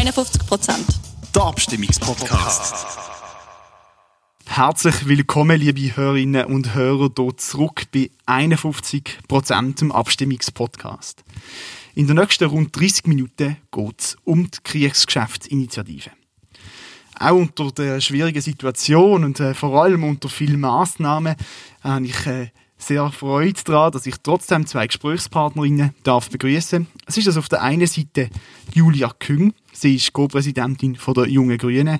51 Prozent. Der Abstimmungspodcast. Herzlich willkommen, liebe Hörerinnen und Hörer, hier zurück bei 51 Prozent im Abstimmungspodcast. In den nächsten rund 30 Minuten geht es um die Kriegsgeschäftsinitiative. Auch unter der schwierigen Situation und äh, vor allem unter vielen Massnahmen habe ich äh, sehr Freude daran, dass ich trotzdem zwei Gesprächspartnerinnen darf begrüßen. Es ist das auf der einen Seite Julia Küng. Sie ist Co-Präsidentin der Jungen Grünen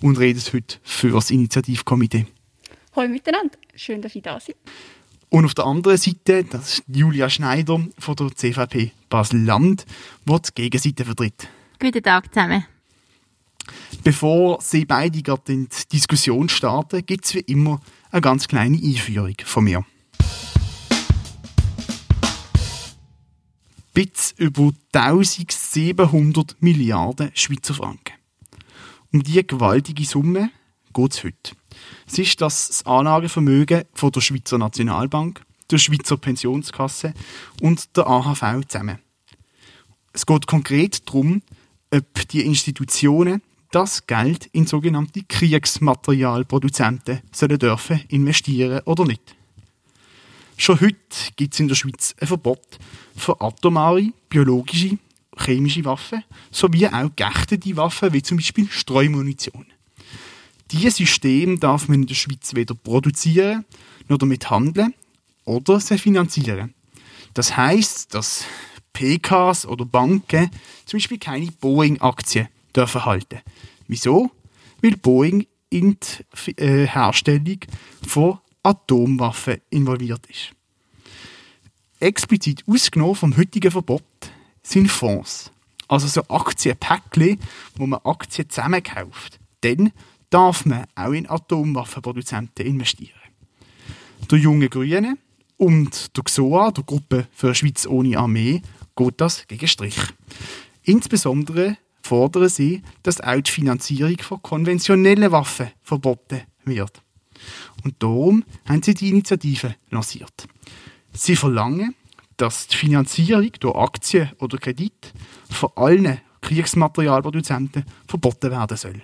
und redet heute für das Initiativkomitee. Hallo miteinander, schön, dass ich da bin. Und auf der anderen Seite, das ist Julia Schneider von der CVP Basel-Land, die die Gegenseite vertritt. Guten Tag zusammen. Bevor Sie beide in die Diskussion starten, gibt es wie immer eine ganz kleine Einführung von mir. Bis über 1700 Milliarden Schweizer Franken. Um diese gewaltige Summe geht es heute. Es ist das Anlagevermögen von der Schweizer Nationalbank, der Schweizer Pensionskasse und der AHV zusammen. Es geht konkret darum, ob die Institutionen das Geld in sogenannte Kriegsmaterialproduzenten sollen dürfen investieren oder nicht. Schon heute gibt es in der Schweiz ein Verbot für atomare, biologische, chemische Waffen sowie auch geächtete Waffen, wie zum Beispiel Streumunition. Diese Systeme darf man in der Schweiz weder produzieren noch damit handeln oder sie finanzieren. Das heißt, dass PKs oder Banken zum Beispiel keine Boeing-Aktien dürfen halten. Wieso? Weil Boeing in die äh, Herstellung von Atomwaffen involviert ist. Explizit ausgenommen vom heutigen Verbot sind Fonds. Also so Aktienpäckchen, wo man Aktien zusammenkauft. Dann darf man auch in Atomwaffenproduzenten investieren. Der junge Grüne und der XOA, der Gruppe für eine Schweiz ohne Armee, geht das gegen Strich. Insbesondere fordern sie, dass auch die Finanzierung von konventionellen Waffen verboten wird. Und darum haben sie die Initiative lanciert. Sie verlangen, dass die Finanzierung durch Aktien oder Kredit von allen Kriegsmaterialproduzenten verboten werden soll.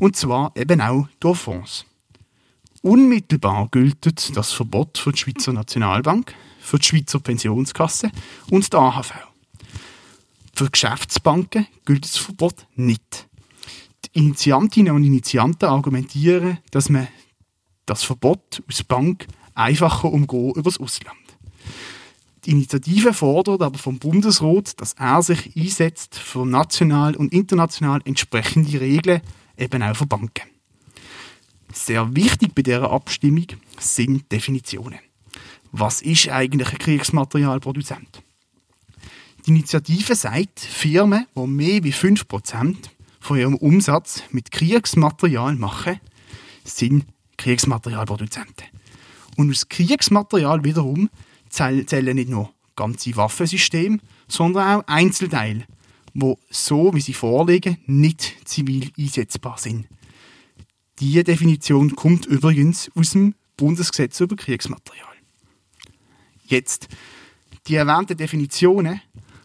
Und zwar eben auch durch Fonds. Unmittelbar gilt das Verbot für die Schweizer Nationalbank, für die Schweizer Pensionskasse und die AHV. Für Geschäftsbanken gilt das Verbot nicht. Die Initiantinnen und Initianten argumentieren, dass man das Verbot aus Bank einfacher umgehen über das Ausland. Die Initiative fordert aber vom Bundesrat, dass er sich einsetzt für national und international entsprechende Regeln, eben auch für Banken. Sehr wichtig bei dieser Abstimmung sind Definitionen. Was ist eigentlich ein Kriegsmaterialproduzent? Die Initiative sagt, Firmen, die mehr als 5% von ihrem Umsatz mit Kriegsmaterial machen, sind Kriegsmaterialproduzenten. Und aus Kriegsmaterial wiederum zählen nicht nur ganze Waffensysteme, sondern auch Einzelteile, wo so wie sie vorliegen nicht zivil einsetzbar sind. Diese Definition kommt übrigens aus dem Bundesgesetz über Kriegsmaterial. Jetzt, die erwähnten Definitionen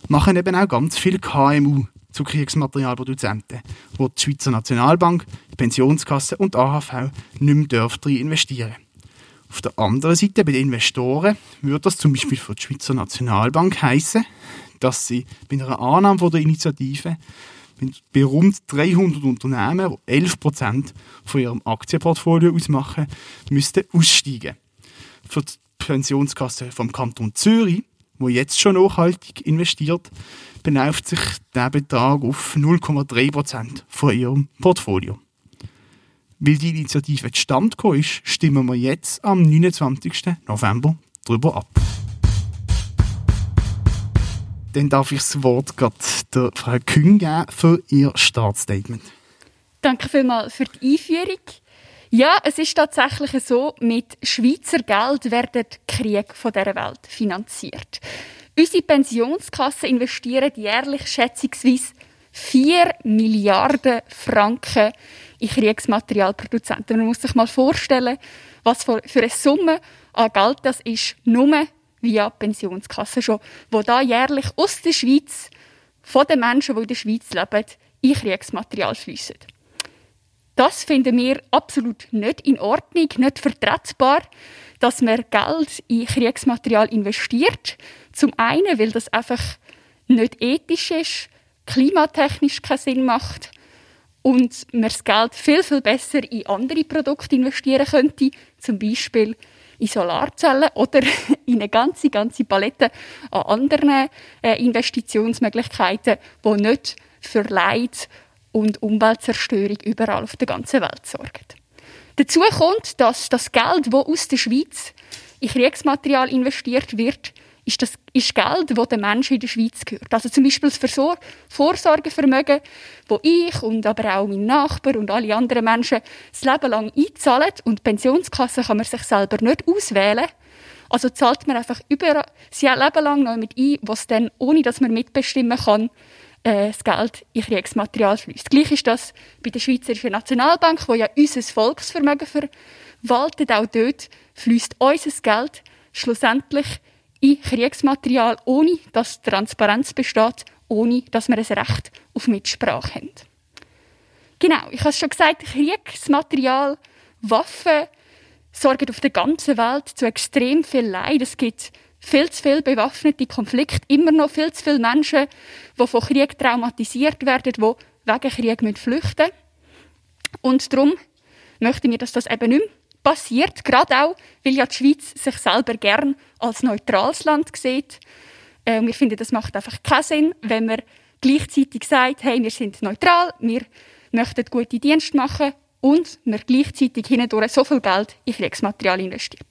machen eben auch ganz viele KMU zu Kriegsmaterialproduzenten, wo die Schweizer Nationalbank, die Pensionskasse und die AHV nicht mehr dürfen investieren Auf der anderen Seite, bei den Investoren, würde das zum Beispiel für die Schweizer Nationalbank heißen, dass sie bei einer Annahme der Initiative bei rund 300 Unternehmen, die 11% von ihrem Aktienportfolio ausmachen, müssten aussteigen. Für die Pensionskasse vom Kanton Zürich, wo jetzt schon nachhaltig investiert, beläuft sich der Betrag auf 0,3% von ihrem Portfolio. Weil die Initiative zustande gekommen ist, stimmen wir jetzt am 29. November darüber ab. Dann darf ich das Wort der Frau Küng geben für ihr Startstatement. Danke vielmals für die Einführung. Ja, es ist tatsächlich so, mit Schweizer Geld werden die Kriege dieser Welt finanziert. Unsere Pensionskassen investieren jährlich schätzungsweise 4 Milliarden Franken in Kriegsmaterialproduzenten. Man muss sich mal vorstellen, was für eine Summe an Geld das ist, nur via Pensionskasse schon, wo da jährlich aus der Schweiz von den Menschen, die in der Schweiz leben, in Kriegsmaterial fließen. Das finden wir absolut nicht in Ordnung, nicht vertretbar, dass man Geld in Kriegsmaterial investiert. Zum einen, weil das einfach nicht ethisch ist, klimatechnisch keinen Sinn macht und man das Geld viel, viel besser in andere Produkte investieren könnte, zum Beispiel in Solarzellen oder in eine ganze, ganze Palette an anderen äh, Investitionsmöglichkeiten, die nicht für Leid und Umweltzerstörung überall auf der ganzen Welt sorgen. Dazu kommt, dass das Geld, das aus der Schweiz in Kriegsmaterial investiert wird, ist das ist Geld, das den Menschen in der Schweiz gehört. Also zum Beispiel das Vorsorgevermögen, das ich und aber auch mein Nachbar und alle anderen Menschen das Leben lang einzahlen und die Pensionskasse kann man sich selber nicht auswählen. Also zahlt man einfach über sein Leben lang noch mit ein, was dann, ohne dass man mitbestimmen kann, äh, das Geld in Kriegsmaterial fließt. Gleich ist das bei der Schweizerischen Nationalbank, wo ja unser Volksvermögen verwaltet. Auch dort fließt unser Geld schlussendlich in Kriegsmaterial, ohne dass Transparenz besteht, ohne dass wir ein Recht auf Mitsprache haben. Genau, ich habe es schon gesagt, Kriegsmaterial, Waffen sorgen auf der ganzen Welt zu extrem viel Leid. Es gibt viel zu viele bewaffnete Konflikte, immer noch viel zu viele Menschen, die von Krieg traumatisiert werden, die wegen Krieg flüchten müssen. Und darum möchten wir, dass das eben nicht mehr passiert, gerade auch, weil ja die Schweiz sich selber gern als neutrales Land sieht. Äh, wir finden, das macht einfach keinen Sinn, wenn man gleichzeitig sagt, hey, wir sind neutral, wir möchten gute Dienste machen und wir gleichzeitig hindurch so viel Geld in Kriegsmaterial investiert.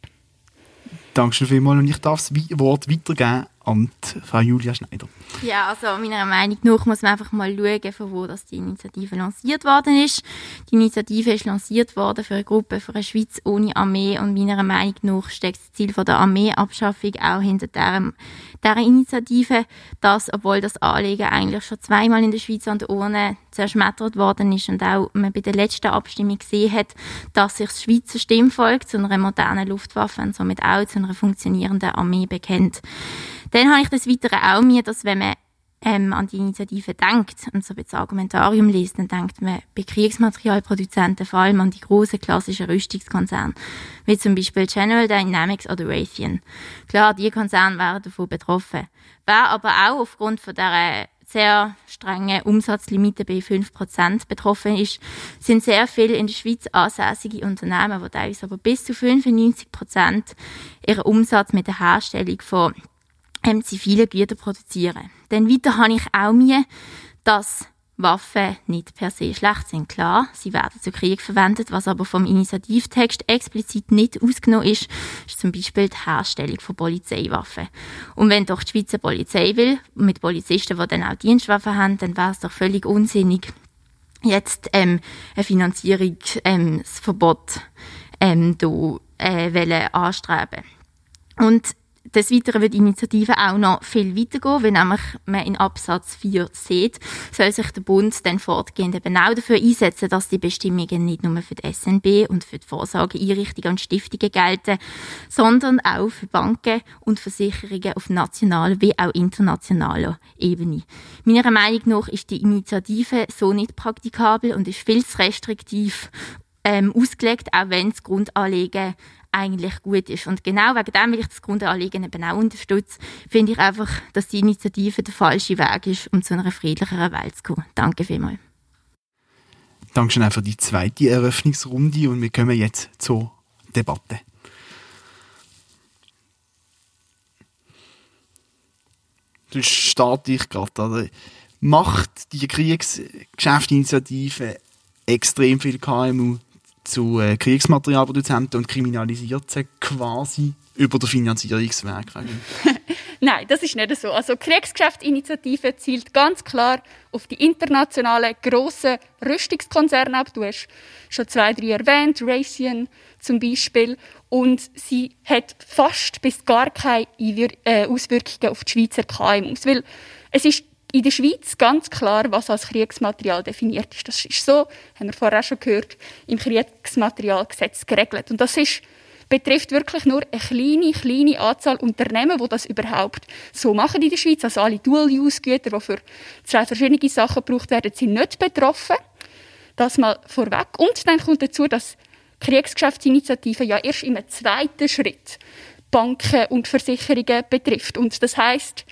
Dankeschön vielmals und ich darf das Wort weitergeben an Frau Julia Schneider. Ja, also meiner Meinung nach muss man einfach mal schauen, von wo das die Initiative lanciert worden ist. Die Initiative ist lanciert worden für eine Gruppe für eine Schweiz ohne Armee und meiner Meinung nach steckt das Ziel von der Armeeabschaffung auch hinter dieser, dieser Initiative, dass, obwohl das Anliegen eigentlich schon zweimal in der Schweiz an der Urne zerschmettert worden ist und auch man bei der letzten Abstimmung gesehen hat, dass sich das Schweizer Stimmvolk zu einer modernen Luftwaffe und somit auch zu einer funktionierenden Armee bekennt. Dann habe ich das Weitere auch mir, dass wenn man ähm, an die Initiative denkt und so das Argumentarium liest, dann denkt man bei Kriegsmaterialproduzenten vor allem an die großen klassischen Rüstungskonzerne, wie zum Beispiel General Dynamics oder Raytheon. Klar, die Konzerne wären davon betroffen. Wer aber auch aufgrund von der sehr strengen Umsatzlimite bei 5% betroffen ist, sind sehr viele in der Schweiz ansässige Unternehmen, die teilweise aber bis zu 95% ihren Umsatz mit der Herstellung von ähm, zivile Güter produzieren. Denn weiter habe ich auch mir, dass Waffen nicht per se schlecht sind. Klar, sie werden zu Krieg verwendet, was aber vom Initiativtext explizit nicht ausgenommen ist, ist zum Beispiel die Herstellung von Polizeiwaffen. Und wenn doch die Schweizer Polizei will, mit Polizisten, die dann auch Dienstwaffen haben, dann wäre es doch völlig unsinnig, jetzt ähm, ein Finanzierungsverbot ähm, ähm, äh, anstreben. Und des Weiteren wird die Initiative auch noch viel weitergehen, wenn nämlich man in Absatz 4 sieht, soll sich der Bund dann fortgehend eben auch dafür einsetzen, dass die Bestimmungen nicht nur für die SNB und für die Vorsorgeeinrichtungen und Stiftungen gelten, sondern auch für Banken und Versicherungen auf nationaler wie auch internationaler Ebene. Meiner Meinung nach ist die Initiative so nicht praktikabel und ist viel zu restriktiv ähm, ausgelegt, auch wenn das Grundanliegen eigentlich gut ist. Und genau wegen dem, weil ich das Grundanliegen eben auch unterstütze, finde ich einfach, dass die Initiative der falsche Weg ist, um zu einer friedlicheren Welt zu kommen. Danke vielmals. Dankeschön auch für die zweite Eröffnungsrunde und wir kommen jetzt zur Debatte. Du starte ich gerade. Macht die Kriegsgeschäftsinitiative extrem viel KMU zu äh, Kriegsmaterialproduzenten und kriminalisiert sie quasi über den Finanzierungsweg. Nein, das ist nicht so. Also Kriegsgeschäftsinitiative zielt ganz klar auf die internationalen grossen Rüstungskonzerne ab. Du hast schon zwei, drei erwähnt, Raytheon zum Beispiel. Und sie hat fast bis gar keine äh, Auswirkungen auf die Schweizer KMUs. Weil es ist in der Schweiz ganz klar, was als Kriegsmaterial definiert ist. Das ist so, haben wir vorher schon gehört, im Kriegsmaterialgesetz geregelt. Und das ist betrifft wirklich nur eine kleine, kleine Anzahl Unternehmen, die das überhaupt so machen in der Schweiz. Also alle Dual-Use-Güter, die für zwei verschiedene Sachen gebraucht werden, sind nicht betroffen. Das mal vorweg. Und dann kommt dazu, dass Kriegsgeschäftsinitiative ja erst im zweiten Schritt Banken und Versicherungen betrifft. Und das heißt,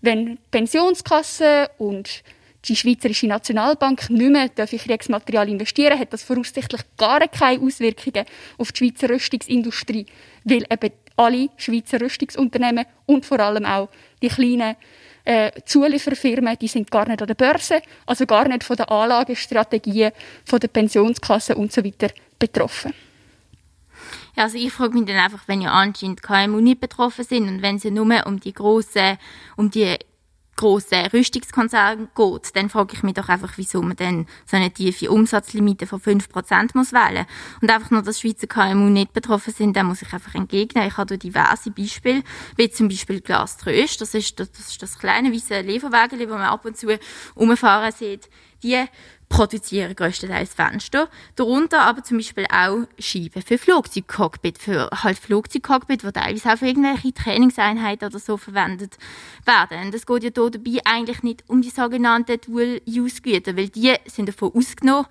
wenn Pensionskassen und die Schweizerische Nationalbank nicht mehr in Kriegsmaterial investieren hat das voraussichtlich gar keine Auswirkungen auf die Schweizer Rüstungsindustrie, weil eben alle Schweizer Rüstungsunternehmen und vor allem auch die kleinen äh, Zulieferfirmen, die sind gar nicht an der Börse, also gar nicht von den Anlagestrategien, von den Pensionskassen und so weiter betroffen. Ja, also ich frage mich dann einfach, wenn ja anscheinend KMU nicht betroffen sind und wenn sie nur um die grossen, um die grossen Rüstungskonzerne geht, dann frage ich mich doch einfach, wieso man dann so eine tiefe Umsatzlimite von 5% muss wählen. Und einfach nur, dass Schweizer KMU nicht betroffen sind, dann muss ich einfach entgegnen. Ich habe diverse Beispiele, wie zum Beispiel Glas Tröst. Das ist das, das, ist das kleine weiße Lieferwagen, das man ab und zu umfahren sieht. Die produzieren größtenteils Fenster, darunter aber zum Beispiel auch Scheiben für Flugzeugcockpit, für halt Flugzeugcockpit, die teilweise auch für irgendwelche Trainingseinheiten oder so verwendet werden. Und es geht ja hier dabei eigentlich nicht um die sogenannten Dual-Use-Güter, weil die sind davon ausgenommen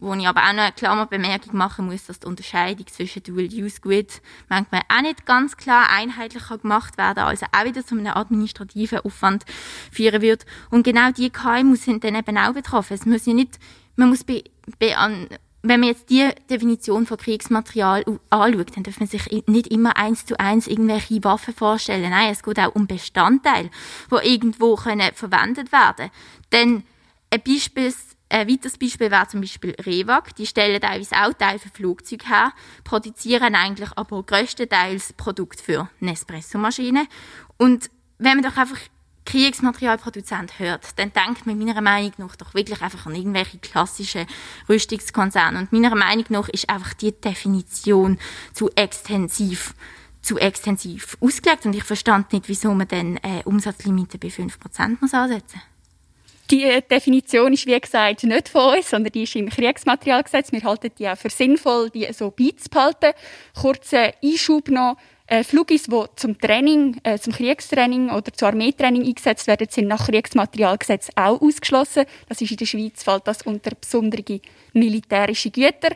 wo ich aber auch noch eine Klammerbemerkung machen muss, dass die Unterscheidung zwischen Dual-Use-Good manchmal auch nicht ganz klar einheitlich gemacht werden also auch wieder zu einem administrativen Aufwand führen wird. Und genau die KMU sind dann eben auch betroffen. Es muss ja nicht, man muss be, be an, wenn man jetzt die Definition von Kriegsmaterial anschaut, dann darf man sich nicht immer eins zu eins irgendwelche Waffen vorstellen. Nein, es geht auch um Bestandteile, die irgendwo können verwendet werden. Denn ein Beispiel ein weiteres Beispiel wäre zum Beispiel Rewag. Die stellen teilweise auch Teile für Flugzeuge her, produzieren eigentlich aber größtenteils Produkte für Nespresso-Maschinen. Und wenn man doch einfach Kriegsmaterialproduzent hört, dann denkt man meiner Meinung nach doch wirklich einfach an irgendwelche klassischen Rüstungskonzerne. Und meiner Meinung nach ist einfach die Definition zu extensiv zu extensiv ausgelegt und ich verstand nicht, wieso man dann eine Umsatzlimite bei 5% muss ansetzen muss. Die Definition ist, wie gesagt, nicht von uns, sondern die ist im Kriegsmaterialgesetz. Wir halten die auch für sinnvoll, die so beizubehalten. Kurzer Einschub noch. Äh, Flugis, die zum Training, äh, zum Kriegstraining oder zum Armeetraining eingesetzt werden, sind nach Kriegsmaterialgesetz auch ausgeschlossen. Das ist in der Schweiz, fällt das unter besondere militärische Güter.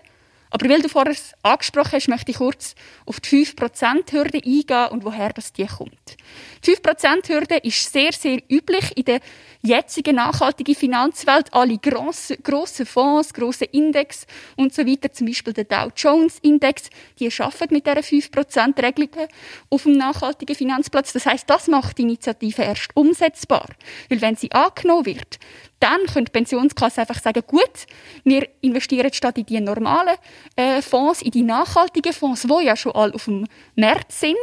Aber weil du vorher angesprochen hast, möchte ich kurz auf die 5%-Hürde eingehen und woher das die kommt. Die 5%-Hürde ist sehr, sehr üblich in der jetzigen nachhaltigen Finanzwelt. Alle grossen, grossen Fonds, grossen Index und so weiter, zum Beispiel der Dow Jones Index, die arbeiten mit dieser 5%-Regelung auf dem nachhaltigen Finanzplatz. Das heißt, das macht die Initiative erst umsetzbar. Weil wenn sie angenommen wird, dann können die Pensionskassen einfach sagen, gut, wir investieren statt in die normalen äh, Fonds, in die nachhaltigen Fonds, die ja schon alle auf dem Markt sind,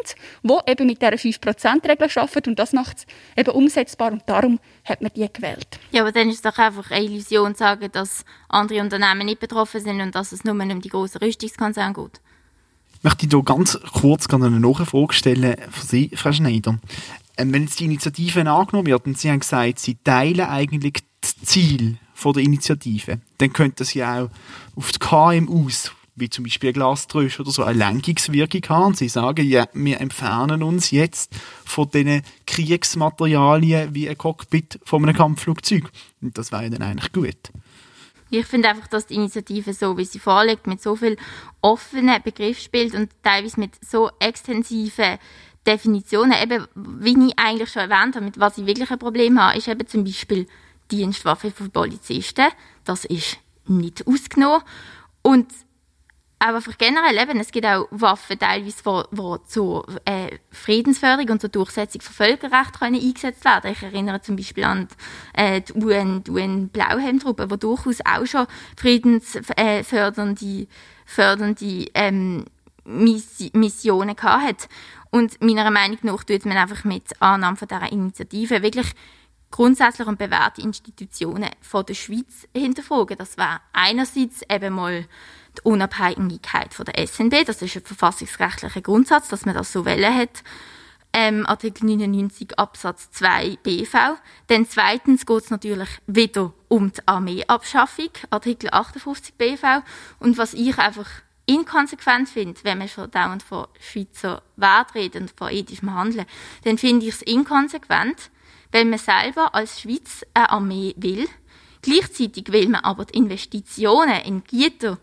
die eben mit dieser 5%-Regel arbeiten und das macht es eben umsetzbar und darum hat man die gewählt. Ja, aber dann ist es doch einfach eine Illusion zu sagen, dass andere Unternehmen nicht betroffen sind und dass es nur um die grossen Rüstungskonzerne geht. Ich möchte hier ganz kurz eine Nachfrage stellen für Sie, Frau Schneider. Ähm, wenn jetzt die Initiative angenommen wird und Sie haben gesagt, Sie teilen eigentlich das Ziel der Initiative, dann könnte ja auch auf die KMUs, wie zum Beispiel Glaströsch oder so, eine Lenkungswirkung haben. Sie sagen, ja, wir entfernen uns jetzt von diesen Kriegsmaterialien wie ein Cockpit von einem Kampfflugzeug. Und das wäre dann eigentlich gut. Ich finde einfach, dass die Initiative so, wie sie vorliegt, mit so viel offenen Begriff spielt und teilweise mit so extensiven Definitionen, eben, wie ich eigentlich schon erwähnt habe, mit was ich wirklich ein Problem habe, ist eben zum Beispiel Dienstwaffe für Polizisten. Das ist nicht ausgenommen. Und aber einfach generell eben, es gibt auch Waffen teilweise, die, die zur äh, Friedensförderung und zur Durchsetzung von Völkerrecht können eingesetzt werden. Ich erinnere zum Beispiel an die, äh, die UN, die UN Blauhelmtruppe, die durchaus auch schon friedensfördernde äh, fördernde, ähm, Missionen gehabt Und meiner Meinung nach tut man einfach mit Annahme von dieser Initiative wirklich grundsätzlich und bewährte Institutionen von der Schweiz hinterfragen. Das wäre einerseits eben mal die Unabhängigkeit von der SNB, das ist ein verfassungsrechtlicher Grundsatz, dass man das so wählen hat. Ähm, Artikel 99 Absatz 2 BV. Dann zweitens geht es natürlich wieder um die Armeeabschaffung, Artikel 58 BV. Und was ich einfach inkonsequent finde, wenn man schon dauernd von Schweizer Wert redet und von ethischem Handeln, dann finde ich es inkonsequent, weil man selber als Schweiz eine Armee will. Gleichzeitig will man aber die Investitionen in Güter,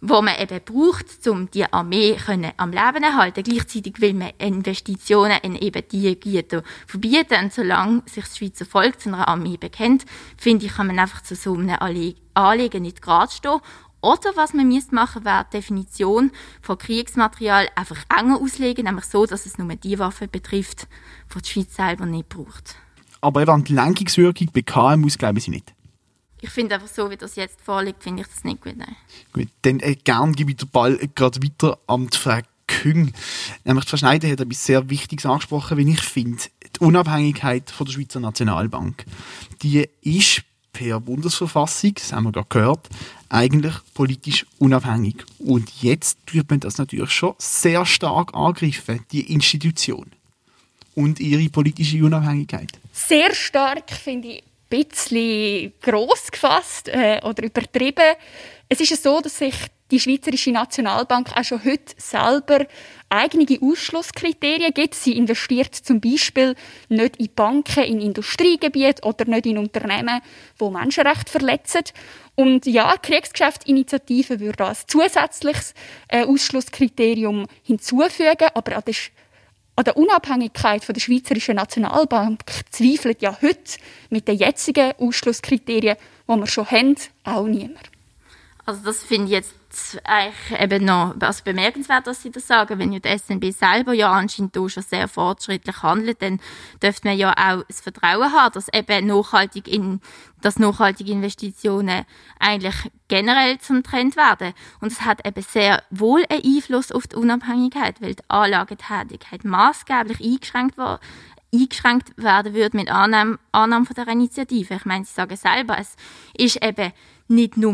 wo man eben braucht, um die Armee am Leben zu erhalten. Gleichzeitig will man Investitionen in eben diese Güter verbieten. Und solange sich das Schweizer Volk zu einer Armee bekennt, finde ich, kann man einfach zu so einem Anliegen nicht gerade stehen. Oder was man müsste machen, wäre die Definition von Kriegsmaterial einfach enger auslegen, nämlich so, dass es nur die Waffen betrifft, die die Schweiz selber nicht braucht. Aber eben die Lenkungswirkung bei KMUs glauben Sie nicht? Ich finde einfach so, wie das jetzt vorliegt, finde ich das nicht gut. Nein. Gut, dann äh, gern gebe ich den Ball gerade weiter an die Frau Küng. Nämlich Frau Schneider hat etwas sehr Wichtiges angesprochen, wie ich finde. Die Unabhängigkeit von der Schweizer Nationalbank. Die ist per Bundesverfassung, das haben wir gerade gehört, eigentlich politisch unabhängig. Und jetzt tut man das natürlich schon sehr stark angreifen, die Institution und ihre politische Unabhängigkeit. Sehr stark finde ich ein bisschen gross gefasst äh, oder übertrieben. Es ist so, dass sich die Schweizerische Nationalbank auch schon heute selber eigene Ausschlusskriterien gibt. Sie investiert zum Beispiel nicht in Banken, in Industriegebiete oder nicht in Unternehmen, die Menschenrechte verletzen. Und ja, die Kriegsgeschäftsinitiative würde als zusätzliches äh, Ausschlusskriterium hinzufügen, aber an der, an der Unabhängigkeit von der Schweizerischen Nationalbank zweifelt ja heute mit den jetzigen Ausschlusskriterien, die wir schon haben, auch niemand. Also das finde ich jetzt eigentlich eben noch also bemerkenswert, dass Sie das sagen. Wenn ja die SNB selber ja anscheinend da schon sehr fortschrittlich handelt, dann dürfte man ja auch das Vertrauen haben, dass eben nachhaltig in, dass nachhaltige Investitionen eigentlich generell zum Trend werden. Und es hat eben sehr wohl einen Einfluss auf die Unabhängigkeit, weil die Anlagetätigkeit maßgeblich eingeschränkt war, eingeschränkt werden würde mit Annahme, Annahme von der Initiative. Ich meine, Sie sagen selber, es ist eben nicht nur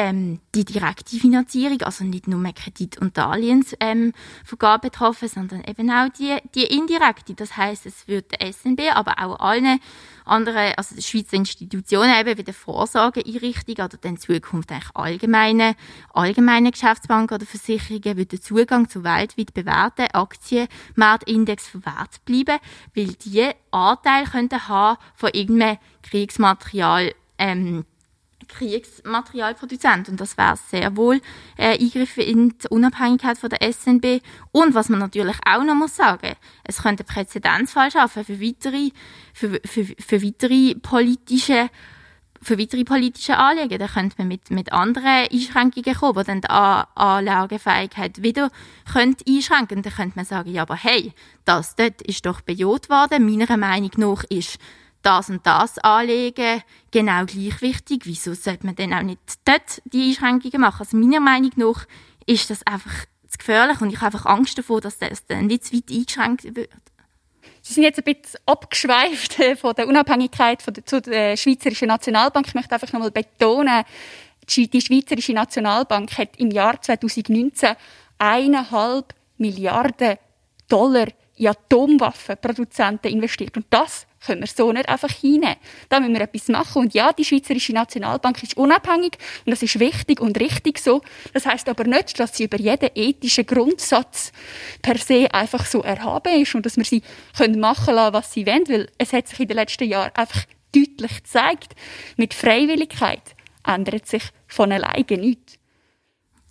ähm, die direkte Finanzierung, also nicht nur Kredit- und Darlehensvergabe ähm, betroffen, sondern eben auch die, die indirekte. Das heißt, es wird der SNB, aber auch allen anderen, also die Schweizer Institutionen eben wie der Vorsorgeeinrichtung oder dann in Zukunft eigentlich allgemeine, allgemeine Geschäftsbanken oder Versicherungen wird der Zugang zu weltweit bewährten Aktienmarktindex verwehrt bleiben, weil die Anteil könnten haben von irgendeinem Kriegsmaterial ähm, Kriegsmaterialproduzent. Und das wäre sehr wohl äh, Eingriff in die Unabhängigkeit von der SNB. Und was man natürlich auch noch muss sagen, es könnte Präzedenzfall schaffen für weitere, für, für, für weitere politische für weitere politische Anliegen. Da könnte man mit, mit anderen Einschränkungen kommen, die dann die Anlagefähigkeit wieder könnte einschränken. Dann könnte man sagen, ja, aber hey, das dort ist doch bejaht worden. Meiner Meinung nach ist das und das anlegen, genau gleich wichtig. Wieso sollte man dann auch nicht dort die Einschränkungen machen? Also meiner Meinung nach ist das einfach zu gefährlich und ich habe einfach Angst davor, dass das dann nicht zu weit eingeschränkt wird. Sie sind jetzt ein bisschen abgeschweift äh, von der Unabhängigkeit von der, zu der Schweizerischen Nationalbank. Ich möchte einfach nochmal betonen, die Schweizerische Nationalbank hat im Jahr 2019 eineinhalb Milliarden Dollar in Atomwaffenproduzenten investiert. Und das können wir so nicht einfach hinnehmen. Da müssen wir etwas machen. Und ja, die Schweizerische Nationalbank ist unabhängig und das ist wichtig und richtig so. Das heißt aber nicht, dass sie über jeden ethischen Grundsatz per se einfach so erhaben ist und dass wir sie können machen lassen, was sie wollen, weil es hat sich in den letzten Jahren einfach deutlich gezeigt, mit Freiwilligkeit ändert sich von alleine nichts.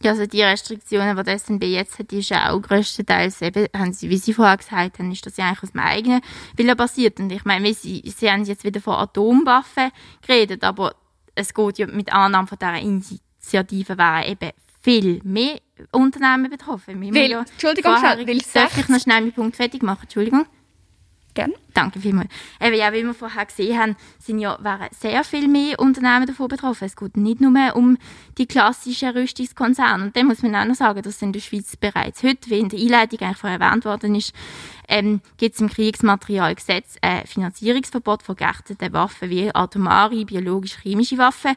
Ja, also die Restriktionen, die die SNB jetzt hat, ist ja auch größtenteils eben, haben sie, wie Sie vorher gesagt haben, ist das ja eigentlich aus dem eigenen Willen basiert. Und ich meine, sie, sie haben jetzt wieder von Atomwaffen geredet, aber es geht ja mit Annahme von dieser Initiative wären eben viel mehr Unternehmen betroffen. Weil, ja Entschuldigung, vorher, weil Darf ich noch schnell meinen Punkt fertig machen? Entschuldigung. Gerne. Danke vielmals. Eben, ja, wie wir vorher gesehen haben, sind ja, wären sehr viel mehr Unternehmen davon betroffen. Es geht nicht nur um die klassischen Rüstungskonzerne. Und dann muss man auch noch sagen, dass in der Schweiz bereits heute, wie in der Einleitung eigentlich vorher erwähnt worden ist, ähm, gibt es im Kriegsmaterialgesetz ein Finanzierungsverbot von geächteten Waffen wie atomare, biologisch-chemische Waffen.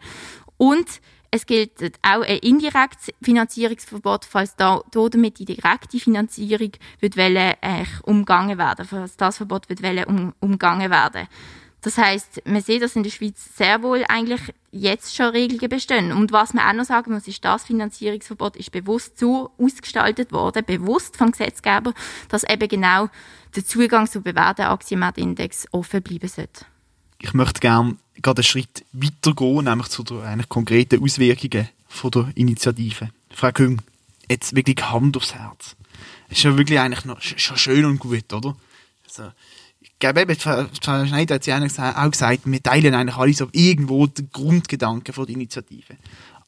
Und es gilt auch ein indirektes Finanzierungsverbot, falls da, damit die direkte Finanzierung wird wollen, äh, umgangen werden, falls das Verbot wird wollen, um, umgangen werden. Das heißt, man sieht, dass in der Schweiz sehr wohl eigentlich jetzt schon Regeln bestehen. Und was man auch noch sagen muss, ist, das Finanzierungsverbot ist bewusst so ausgestaltet worden, bewusst vom Gesetzgeber, dass eben genau der Zugang zu bewährten Aktienmarktindex offen bleiben sollte. Ich möchte gerne gerade einen Schritt weiter gehen, nämlich zu den konkreten Auswirkungen von der Initiative. Frau Küng, jetzt wirklich Hand aufs Herz. Es ist ja wirklich eigentlich noch schon schön und gut, oder? Also, glaube eben, Frau Schneider hat ja auch gesagt, wir teilen eigentlich alle so irgendwo den Grundgedanken von der Initiative.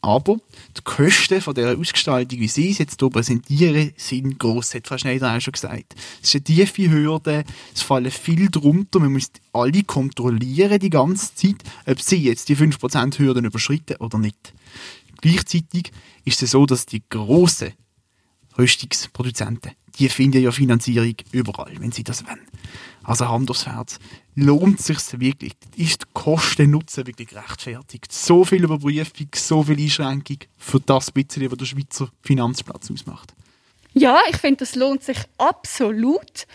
Aber die Kosten von dieser Ausgestaltung, wie Sie es jetzt hier präsentieren, sind gross, hat Frau Schneider auch schon gesagt. Es ist eine tiefe Hürde, es fallen viel drunter, man muss alle kontrollieren die ganze Zeit, ob sie jetzt die 5% Hürden überschreiten oder nicht. Gleichzeitig ist es so, dass die grossen Rüstungsproduzenten, die finden ja Finanzierung überall, wenn sie das wollen. Also Hand aufs Herz. Lohnt es sich wirklich? Ist die Kosten-Nutzen wirklich gerechtfertigt? So viel Überprüfung, so viel Einschränkung für das bisschen, was der Schweizer Finanzplatz ausmacht. Ja, ich finde, das lohnt sich absolut.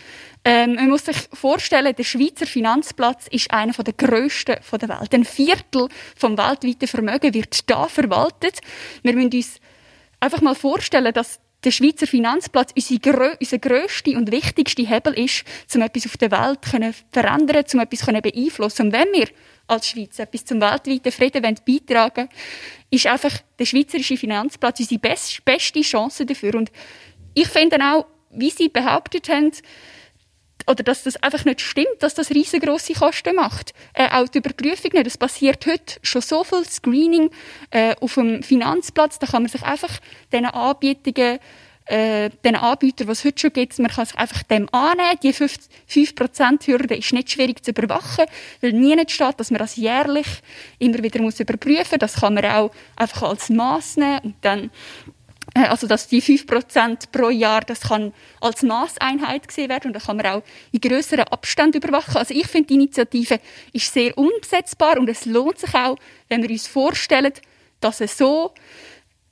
Ähm, man muss sich vorstellen, der Schweizer Finanzplatz ist einer der grössten der Welt. Ein Viertel vom weltweiten Vermögen wird da verwaltet. Wir müssen uns einfach mal vorstellen, dass der Schweizer Finanzplatz unser, unser grösster und wichtigster Hebel ist, um etwas auf der Welt zu verändern, um etwas zu beeinflussen. Und wenn wir als Schweiz etwas zum weltweiten Frieden beitragen wollen, ist einfach der schweizerische Finanzplatz unsere best, beste Chance dafür. Und ich finde auch, wie Sie behauptet haben, oder dass das einfach nicht stimmt, dass das riesengroße Kosten macht. Äh, auch die Überprüfung nicht. Es passiert heute schon so viel Screening äh, auf dem Finanzplatz, da kann man sich einfach diesen Anbietungen äh, den Anbietern, die es heute schon gibt, man kann sich einfach dem annehmen. Die 5%-Hürde ist nicht schwierig zu überwachen, weil nie nicht steht, dass man das jährlich immer wieder muss überprüfen muss. Das kann man auch einfach als Mass nehmen und dann also dass die 5% pro Jahr, das kann als Maßeinheit gesehen werden und da kann man auch in größeren Abständen überwachen. Also ich finde, die Initiative ist sehr umsetzbar und es lohnt sich auch, wenn wir uns vorstellen, dass es so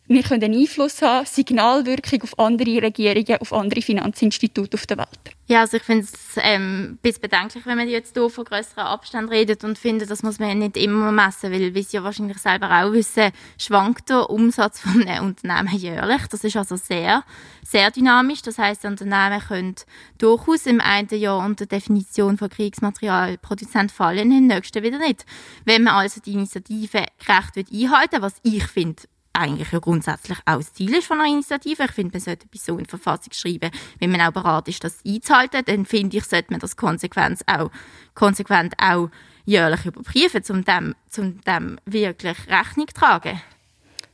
wir können einen Einfluss haben, Signalwirkung auf andere Regierungen, auf andere Finanzinstitute auf der Welt. Ja, also ich finde es ähm, bisschen bedenklich, wenn man jetzt hier von größeren Abständen redet und finde, das muss man nicht immer messen, weil, wie Sie ja wahrscheinlich selber auch wissen, schwankt der Umsatz von einem Unternehmen jährlich. Das ist also sehr, sehr dynamisch. Das heißt, Unternehmen können durchaus im einen Jahr unter Definition von Kriegsmaterialproduzent fallen, im nächsten wieder nicht. Wenn man also die Initiative gerecht wird einhalten, was ich finde, eigentlich ja grundsätzlich auch das Ziel ist von einer Initiative. Ich finde, man sollte etwas so in die Verfassung schreiben, wenn man auch bereit ist, das einzuhalten. Dann finde ich, sollte man das konsequent auch, konsequent auch jährlich überprüfen, um dem, um dem wirklich Rechnung zu tragen.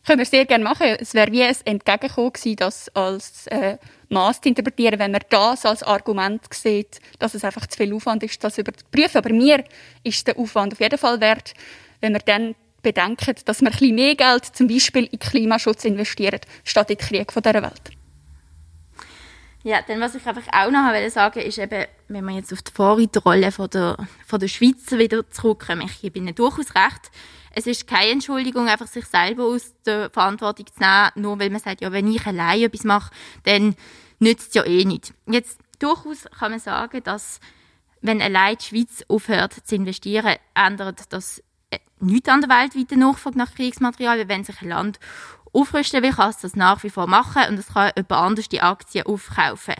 Können wir sehr gerne machen. Es wäre wie ein Entgegenkommen gewesen, das als äh, Maß zu interpretieren, wenn man das als Argument sieht, dass es einfach zu viel Aufwand ist, das überprüfen. Aber mir ist der Aufwand auf jeden Fall wert, wenn wir dann bedenken, dass wir ein mehr Geld zum Beispiel in Klimaschutz investieren, statt in den Krieg dieser Welt. Ja, dann was ich einfach auch noch will sagen ist eben, wenn wir jetzt auf die Vorreiterrolle von der, von der Schweiz wieder zurückkommen, ich gebe Ihnen durchaus recht, es ist keine Entschuldigung, einfach sich selber aus der Verantwortung zu nehmen, nur weil man sagt, ja, wenn ich allein etwas mache, dann nützt es ja eh nicht. Jetzt durchaus kann man sagen, dass wenn allein die Schweiz aufhört zu investieren, ändert das nichts an der weltweiten Nachfrage nach Kriegsmaterial. Wenn sich ein Land aufrüsten will, kann es das nach wie vor machen und es kann jemand anders die Aktien aufkaufen.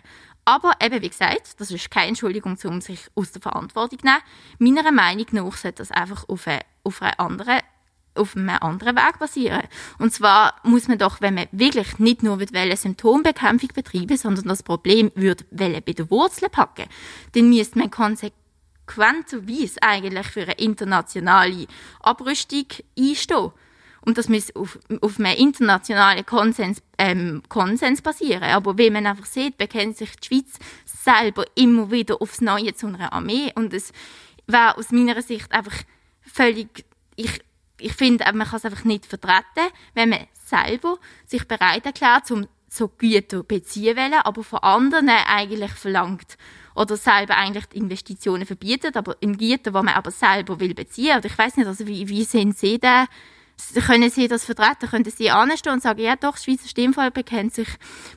Aber eben, wie gesagt, das ist keine Entschuldigung, um sich aus der Verantwortung zu nehmen. Meiner Meinung nach sollte das einfach auf, eine, auf, eine andere, auf einem anderen Weg basieren. Und zwar muss man doch, wenn man wirklich nicht nur will, Symptombekämpfung betreiben, sondern das Problem würde bei der Wurzel packen, dann müsste man konsequent konsequenterweise eigentlich für eine internationale Abrüstung einstehen. Und das muss auf, auf einem internationalen Konsens, ähm, Konsens basieren. Aber wie man einfach sieht, bekennt sich die Schweiz selber immer wieder aufs Neue zu einer Armee. Und es wäre aus meiner Sicht einfach völlig, ich, ich finde, man kann es einfach nicht vertreten, wenn man selber sich bereit erklärt, um so Güter beziehen wollen, aber von anderen eigentlich verlangt oder selber eigentlich die Investitionen verbietet, aber in Güter, die man aber selber will beziehen. Oder ich weiß nicht, also wie, wie sehen Sie den, können sie das vertreten, können sie anstehen und sagen, ja doch, das Schweizer Stimmvolk bekennt sich,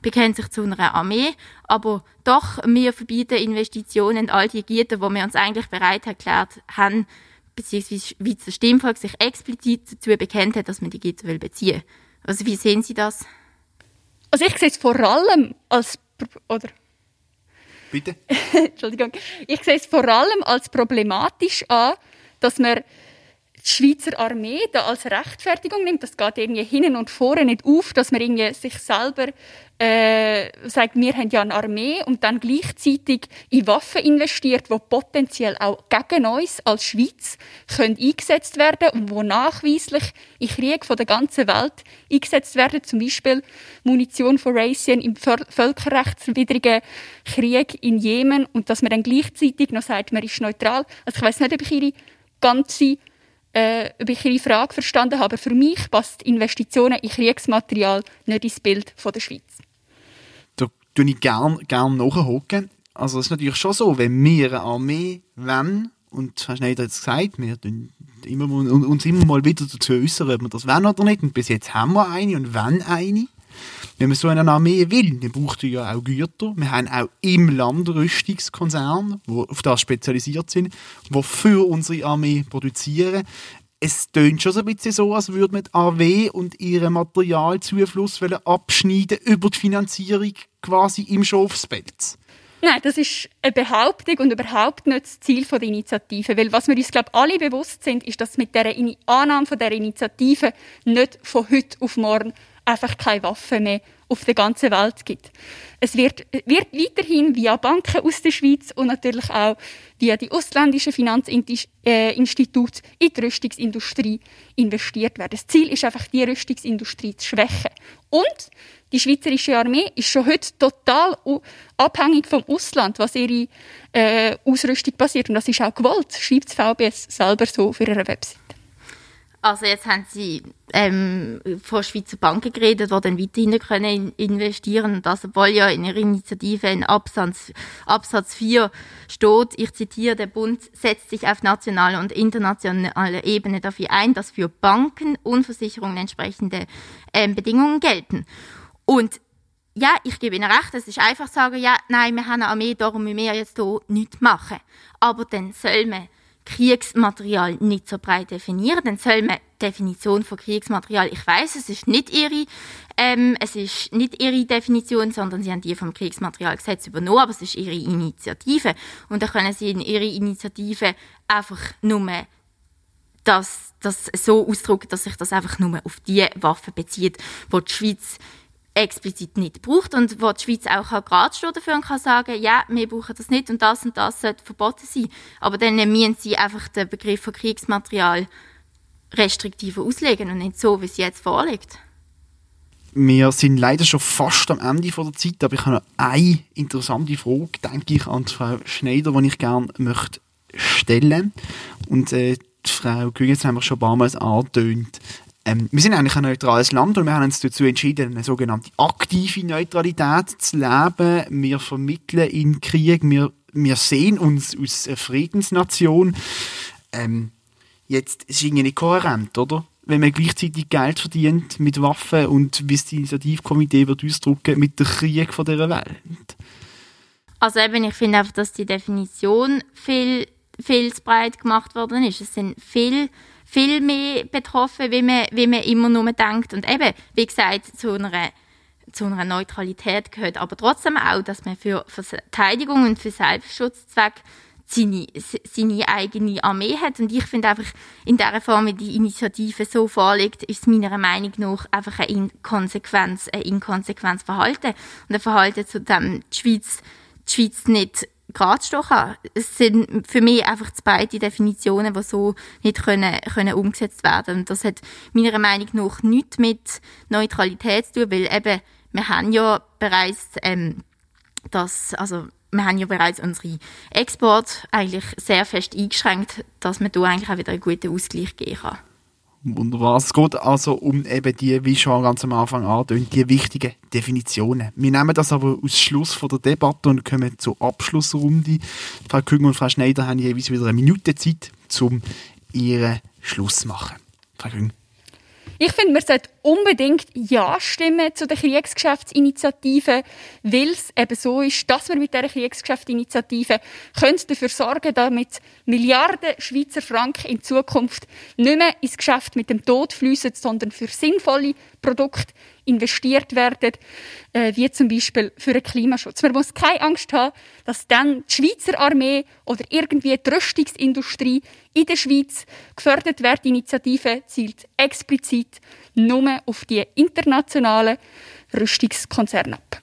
bekennt sich zu einer Armee, aber doch, wir verbieten Investitionen in all die Gebiete, wo wir uns eigentlich bereit erklärt haben, beziehungsweise das Schweizer Stimmvolk sich explizit dazu bekennt hat, dass man die Gitter will beziehen. Also wie sehen Sie das? Also ich sehe es vor allem als oder Bitte? Entschuldigung. Ich sehe es vor allem als problematisch an, dass man die Schweizer Armee da als Rechtfertigung nimmt. Das geht irgendwie hinten und vorne nicht auf, dass man irgendwie sich selber äh, sagt, wir haben ja eine Armee und dann gleichzeitig in Waffen investiert, die potenziell auch gegen uns als Schweiz können eingesetzt werden und wo nachweislich in Krieg von der ganzen Welt eingesetzt werden, zum Beispiel Munition von Racien im völkerrechtswidrigen Krieg in Jemen und dass man dann gleichzeitig noch sagt, man ist neutral. Also ich weiß nicht, ob ich ihre ganze äh, ob ich Ihre Frage verstanden habe. Für mich passt Investitionen in Kriegsmaterial nicht ins Bild von der Schweiz. Da tue ich gerne gern nachhaken. Also es ist natürlich schon so, wenn wir eine Armee wollen, und Herr Schneider hat es gesagt, wir immer, uns immer mal wieder dazu äußern, ob wir das wollen oder nicht. Und bis jetzt haben wir eine und wenn eine. Wenn man so eine Armee will, dann braucht er ja auch Güter. Wir haben auch im Land Rüstungskonzerne, die auf das spezialisiert sind, die für unsere Armee produzieren. Es tönt schon so ein bisschen so, als würde man die AW und ihren Materialzufluss abschneiden über die Finanzierung quasi im Schafspelz. Nein, das ist eine Behauptung und überhaupt nicht das Ziel der Initiative. Weil was wir uns, glaube alle bewusst sind, ist, dass mit der Annahme der Initiative nicht von heute auf morgen einfach keine Waffen mehr auf der ganzen Welt gibt. Es wird, wird weiterhin via Banken aus der Schweiz und natürlich auch via die ausländischen Finanzinstitute in die Rüstungsindustrie investiert werden. Das Ziel ist einfach, die Rüstungsindustrie zu schwächen. Und die schweizerische Armee ist schon heute total abhängig vom Ausland, was ihre äh, Ausrüstung passiert. Und das ist auch gewollt, schreibt das VBS selber so auf ihrer Website. Also jetzt haben Sie ähm, von Schweizer Banken geredet, die dann weiterhin können investieren und das, obwohl ja in Ihrer Initiative in Absatz, Absatz 4 steht, ich zitiere, der Bund setzt sich auf nationaler und internationaler Ebene dafür ein, dass für Banken und Versicherungen entsprechende ähm, Bedingungen gelten. Und ja, ich gebe Ihnen recht, es ist einfach zu sagen, ja, nein, wir haben eine Armee, darum müssen wir jetzt hier nichts machen. Aber dann soll man Kriegsmaterial nicht so breit definieren, dann soll man Definition von Kriegsmaterial, ich weiß, es ist nicht ihre, ähm, es ist nicht ihre Definition, sondern sie haben die vom Kriegsmaterialgesetz übernommen, aber es ist ihre Initiative. Und da können sie in ihre Initiative einfach nur das, das so ausdrücken, dass sich das einfach nur auf die Waffen bezieht, wo die Schweiz explizit nicht braucht und wo die Schweiz auch gerade stehen dafür und kann sagen, ja, wir brauchen das nicht und das und das sollte verboten sein. Aber dann müssen sie einfach den Begriff von Kriegsmaterial restriktiver auslegen und nicht so, wie es jetzt vorliegt. Wir sind leider schon fast am Ende der Zeit, aber ich habe noch eine interessante Frage, denke ich, an Frau Schneider, die ich gerne möchte stellen. Und äh, Frau Gügens haben wir schon ein paar Mal angetönt. Ähm, wir sind eigentlich ein neutrales Land und wir haben uns dazu entschieden, eine sogenannte aktive Neutralität zu leben. Wir vermitteln in Krieg, wir, wir sehen uns als eine Friedensnation. Ähm, jetzt ist irgendwie nicht kohärent, oder? Wenn man gleichzeitig Geld verdient mit Waffen und wie die Initiativkomitee wird ausdrücken, mit dem Krieg von dieser Welt. Also eben, ich finde einfach, dass die Definition viel, viel zu breit gemacht worden ist. Es sind viel viel mehr betroffen, wie man, wie man immer nur denkt. Und eben, wie gesagt, zu einer, zu einer Neutralität gehört aber trotzdem auch, dass man für, Verteidigung und für Selbstschutzzweck seine, seine eigene Armee hat. Und ich finde einfach, in der Form, wie die Initiative so vorliegt, ist es meiner Meinung nach einfach ein Inkonsequenz, ein inkonsequentes Verhalten. Und ein Verhalten, zu dem die Schweiz, die Schweiz nicht Gradstoch haben. Es sind für mich einfach beide Definitionen, die so nicht können, können umgesetzt werden. Und das hat meiner Meinung nach nichts mit Neutralität zu tun, weil eben, wir haben ja bereits ähm, das, also wir haben ja bereits unsere Export eigentlich sehr fest eingeschränkt, dass man da eigentlich auch wieder einen guten Ausgleich geben kann. Wunderbar. Es geht also um eben die, wie schon ganz am Anfang angetönt, die wichtigen Definitionen. Wir nehmen das aber aus Schluss von der Debatte und kommen zur Abschlussrunde. Frau Künger und Frau Schneider haben jeweils wieder eine Minute Zeit, um ihren Schluss zu machen. Frau Künger. Ich finde, man sollte unbedingt Ja stimmen zu der Kriegsgeschäftsinitiative, weil es eben so ist, dass wir mit dieser Kriegsgeschäftsinitiative dafür sorgen können, damit Milliarden Schweizer Franken in Zukunft nicht mehr ins Geschäft mit dem Tod fließen, sondern für sinnvolle Produkte investiert werden, äh, wie zum Beispiel für den Klimaschutz. Man muss keine Angst haben, dass dann die Schweizer Armee oder irgendwie die Rüstungsindustrie in der Schweiz gefördert wird. Die Initiative zielt explizit nur auf die internationalen Rüstungskonzerne ab.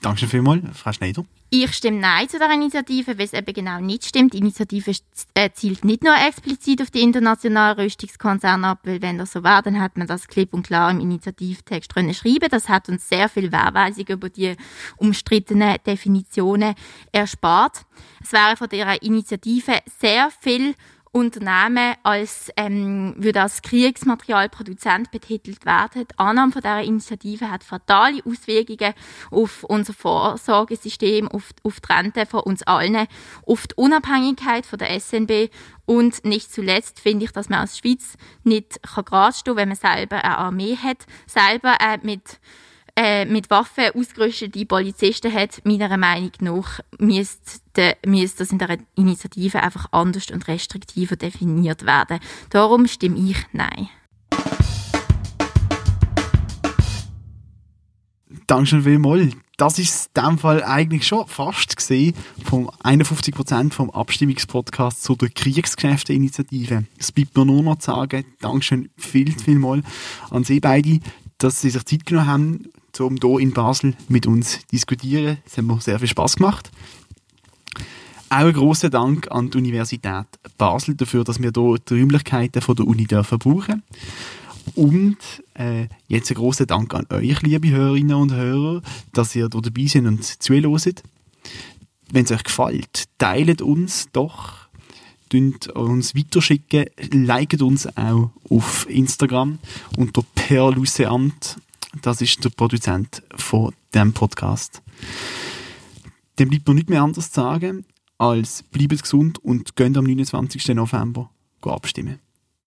Danke vielmals, Frau Schneider. Ich stimme Nein zu der Initiative, weil es eben genau nicht stimmt. Die Initiative äh, zielt nicht nur explizit auf die internationalen Rüstungskonzerne ab, weil wenn das so wäre, dann hat man das klipp und klar im Initiativtext drin schreiben. Das hat uns sehr viel Wehrweisung über die umstrittenen Definitionen erspart. Es wäre von der Initiative sehr viel Unternehmen als, ähm, würde als Kriegsmaterialproduzent betitelt werden. Die Annahme von dieser Initiative hat fatale Auswirkungen auf unser Vorsorgesystem, auf, auf die Rente von uns allen, auf die Unabhängigkeit von der SNB und nicht zuletzt finde ich, dass man als Schweiz nicht gerade kann, wenn man selber eine Armee hat, selber äh, mit äh, mit Waffen ausgerüstete Polizisten hat, meiner Meinung nach, müsste, müsste das in der Initiative einfach anders und restriktiver definiert werden. Darum stimme ich Nein. Dankeschön vielmals. Das ist in dem Fall eigentlich schon fast gesehen vom 51% vom Abstimmungspodcast zu der Kriegsgeschäfteinitiative. Es bleibt mir nur noch zu sagen, Dankeschön viel, viel mal an Sie beide, dass Sie sich Zeit genommen haben, um hier in Basel mit uns zu diskutieren. Es hat mir sehr viel Spaß gemacht. Auch ein grosser Dank an die Universität Basel dafür, dass wir hier die Räumlichkeiten von der Uni dürfen brauchen und äh, jetzt ein grosser Dank an euch, liebe Hörerinnen und Hörer, dass ihr hier dabei seid und zuhört. Wenn es euch gefällt, teilt uns doch, uns weiterschicken, liket uns auch auf Instagram unter perluceamt das ist der Produzent von dem Podcast. Dem bleibt mir nicht mehr anders zu sagen, als bleibt gesund und gehen am 29. November abstimmen.